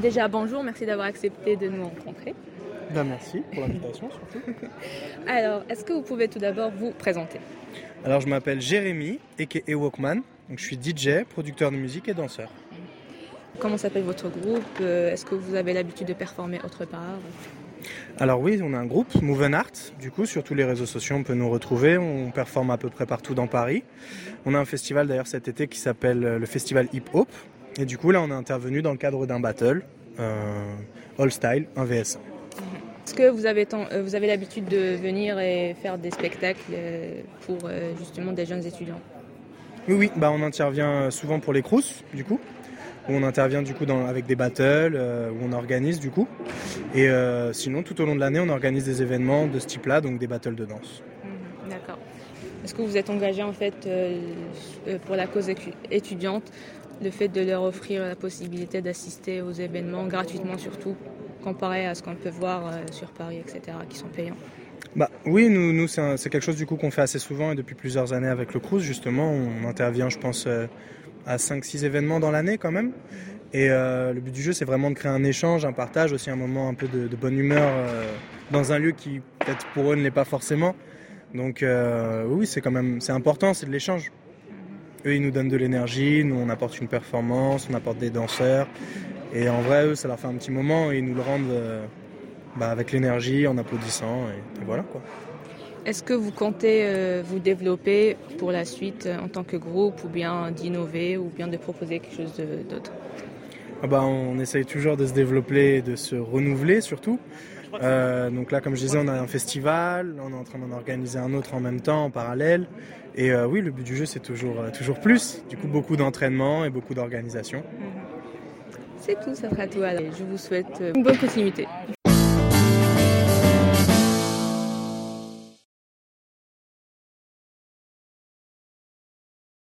Déjà, bonjour, merci d'avoir accepté de nous rencontrer. Ben, merci pour l'invitation surtout. Alors, est-ce que vous pouvez tout d'abord vous présenter? Alors, je m'appelle Jérémy, et Walkman. Donc, je suis DJ, producteur de musique et danseur. Comment s'appelle votre groupe? Euh, Est-ce que vous avez l'habitude de performer autre part? Alors oui, on a un groupe, Move Art. Du coup, sur tous les réseaux sociaux, on peut nous retrouver. On performe à peu près partout dans Paris. On a un festival d'ailleurs cet été qui s'appelle le Festival Hip Hop. Et du coup, là, on est intervenu dans le cadre d'un battle, euh, All Style, un VS. Est-ce que vous avez, euh, vous avez l'habitude de venir et faire des spectacles euh, pour justement des jeunes étudiants? Oui, oui, bah, on intervient souvent pour les Crous, du coup où on intervient du coup dans, avec des battles, euh, où on organise du coup. Et euh, sinon, tout au long de l'année, on organise des événements de ce type-là, donc des battles de danse. Mhm, d'accord. Est-ce que vous êtes engagé en fait euh, pour la cause étudiante, le fait de leur offrir la possibilité d'assister aux événements gratuitement surtout, comparé à ce qu'on peut voir sur Paris, etc., qui sont payants bah, oui, nous, nous c'est quelque chose du coup qu'on fait assez souvent et depuis plusieurs années avec le Cruz justement. On intervient, je pense, à 5-6 événements dans l'année quand même. Et euh, le but du jeu, c'est vraiment de créer un échange, un partage, aussi un moment un peu de, bonne humeur euh, dans un lieu qui, peut-être pour eux, ne l'est pas forcément. Donc euh, oui, c'est quand même c'est important, c'est de l'échange. Eux, ils nous donnent de l'énergie, nous, on apporte une performance, on apporte des danseurs. Et en vrai, eux, ça leur fait un petit moment et ils nous le rendent bah, avec l'énergie, en applaudissant. et voilà quoi. Est-ce que vous comptez euh, vous développer pour la suite euh, en tant que groupe ou bien d'innover ou bien de proposer quelque chose d'autre? Ah bah, On essaye toujours de se développer et de se renouveler surtout. Euh, donc là, comme je disais, on a un festival, on est en train d'en organiser un autre en même temps, en parallèle. Et oui, le but du jeu, c'est toujours, toujours plus. Du coup, beaucoup d'entraînement et beaucoup d'organisation. C'est tout, ça sera tout. Alors, je vous souhaite une bonne continuité.